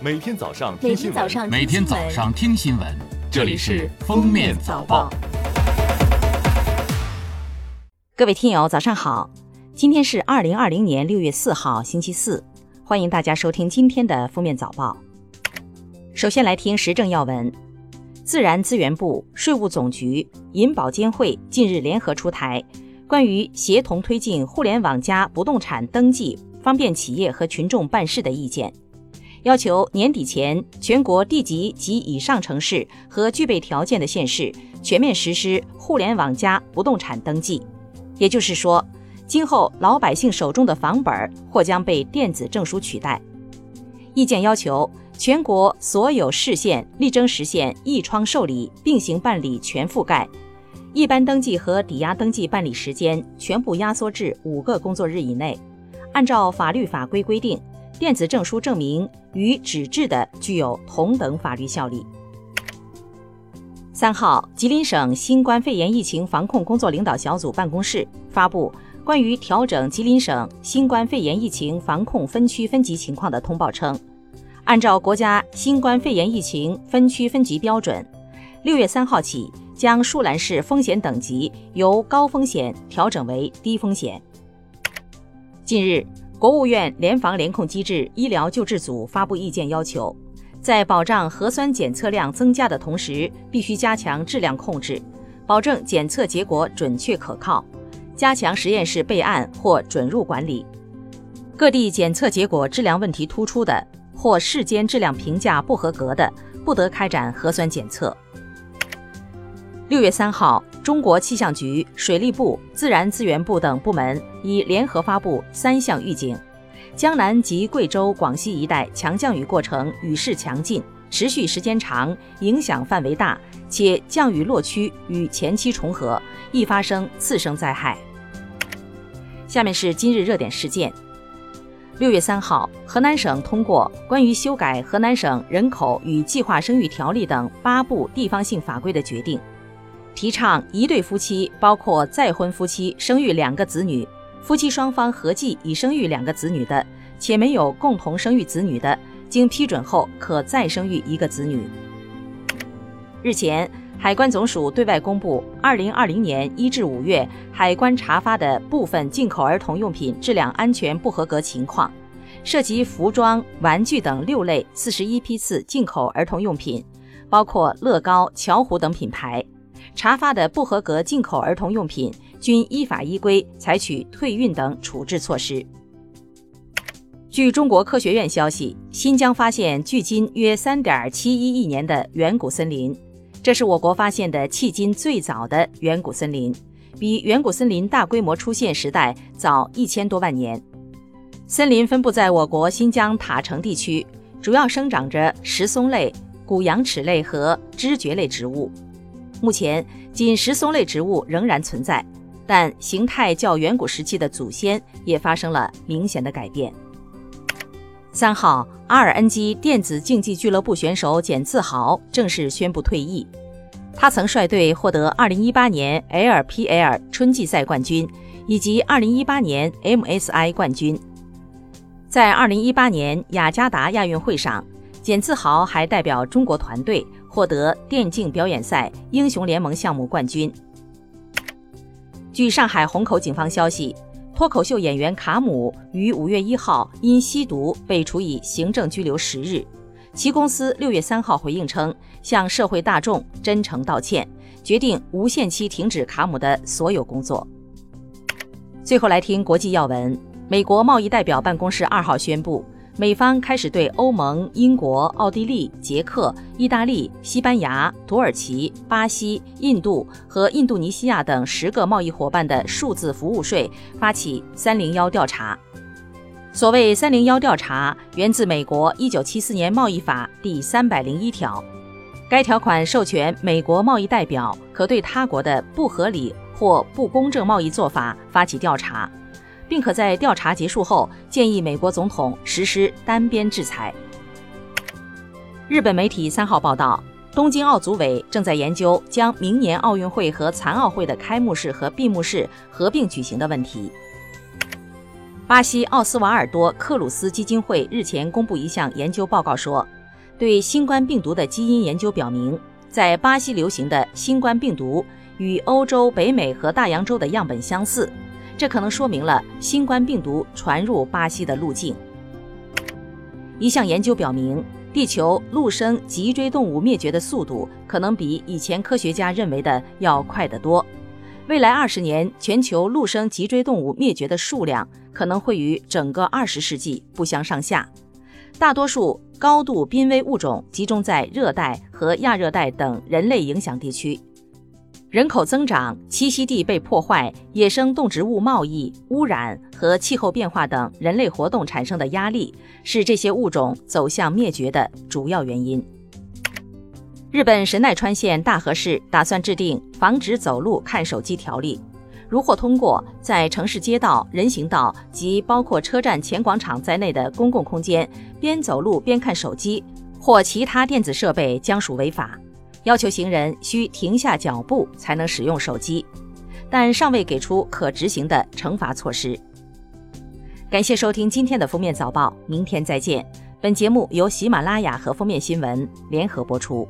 每天早上听新闻，天早上每天早上听新闻，这里是《封面早报》。各位听友，早上好！今天是二零二零年六月四号，星期四，欢迎大家收听今天的《封面早报》。首先来听时政要闻：自然资源部、税务总局、银保监会近日联合出台关于协同推进互联网加不动产登记，方便企业和群众办事的意见，要求年底前全国地级及以上城市和具备条件的县市全面实施互联网加不动产登记。也就是说，今后老百姓手中的房本或将被电子证书取代。意见要求全国所有市县力争实现一窗受理并行办理全覆盖，一般登记和抵押登记办理时间全部压缩至五个工作日以内，按照法律法规规定，电子证书证明与纸质的具有同等法律效力。三号，吉林省新冠肺炎疫情防控工作领导小组办公室发布关于调整吉林省新冠肺炎疫情防控分区分级情况的通报称，按照国家新冠肺炎疫情分区分级标准，六月三号起将舒兰市风险等级由高风险调整为低风险。近日，国务院联防联控机制医疗救治组发布意见，要求。在保障核酸检测量增加的同时，必须加强质量控制，保证检测结果准确可靠，加强实验室备案或准入管理。各地检测结果质量问题突出的，或事间质量评价不合格的，不得开展核酸检测。六月三号，中国气象局、水利部、自然资源部等部门已联合发布三项预警。江南及贵州、广西一带强降雨过程雨势强劲，持续时间长，影响范围大，且降雨落区与前期重合，易发生次生灾害。下面是今日热点事件。六月三号，河南省通过关于修改《河南省人口与计划生育条例》等八部地方性法规的决定，提倡一对夫妻（包括再婚夫妻）生育两个子女。夫妻双方合计已生育两个子女的，且没有共同生育子女的，经批准后可再生育一个子女。日前，海关总署对外公布2020年1至5月海关查发的部分进口儿童用品质量安全不合格情况，涉及服装、玩具等六类41批次进口儿童用品，包括乐高、巧虎等品牌。查发的不合格进口儿童用品。均依法依规采取退运等处置措施。据中国科学院消息，新疆发现距今约三点七一亿年的远古森林，这是我国发现的迄今最早的远古森林，比远古森林大规模出现时代早一千多万年。森林分布在我国新疆塔城地区，主要生长着石松类、古羊齿类和枝蕨类植物。目前，仅石松类植物仍然存在。但形态较远古时期的祖先也发生了明显的改变。三号，阿尔恩基电子竞技俱乐部选手简自豪正式宣布退役。他曾率队获得2018年 LPL 春季赛冠军以及2018年 MSI 冠军。在2018年雅加达亚运会上，简自豪还代表中国团队获得电竞表演赛英雄联盟项目冠军。据上海虹口警方消息，脱口秀演员卡姆于五月一号因吸毒被处以行政拘留十日。其公司六月三号回应称，向社会大众真诚道歉，决定无限期停止卡姆的所有工作。最后来听国际要闻，美国贸易代表办公室二号宣布。美方开始对欧盟、英国、奥地利、捷克、意大利、西班牙、土耳其、巴西、印度和印度尼西亚等十个贸易伙伴的数字服务税发起“三零幺”调查。所谓“三零幺”调查，源自美国一九七四年贸易法第三百零一条。该条款授权美国贸易代表可对他国的不合理或不公正贸易做法发起调查。并可在调查结束后建议美国总统实施单边制裁。日本媒体三号报道，东京奥组委正在研究将明年奥运会和残奥会的开幕式和闭幕式合并举行的问题。巴西奥斯瓦尔多克鲁斯基金会日前公布一项研究报告说，对新冠病毒的基因研究表明，在巴西流行的新冠病毒与欧洲、北美和大洋洲的样本相似，这可能说明了新冠病毒传入巴西的路径。一项研究表明。地球陆生脊椎动物灭绝的速度可能比以前科学家认为的要快得多。未来二十年，全球陆生脊椎动物灭绝的数量可能会与整个二十世纪不相上下。大多数高度濒危物种集中在热带和亚热带等人类影响地区。人口增长、栖息地被破坏、野生动植物贸易、污染和气候变化等人类活动产生的压力，是这些物种走向灭绝的主要原因。日本神奈川县大和市打算制定防止走路看手机条例，如获通过，在城市街道、人行道及包括车站前广场在内的公共空间，边走路边看手机或其他电子设备将属违法。要求行人需停下脚步才能使用手机，但尚未给出可执行的惩罚措施。感谢收听今天的封面早报，明天再见。本节目由喜马拉雅和封面新闻联合播出。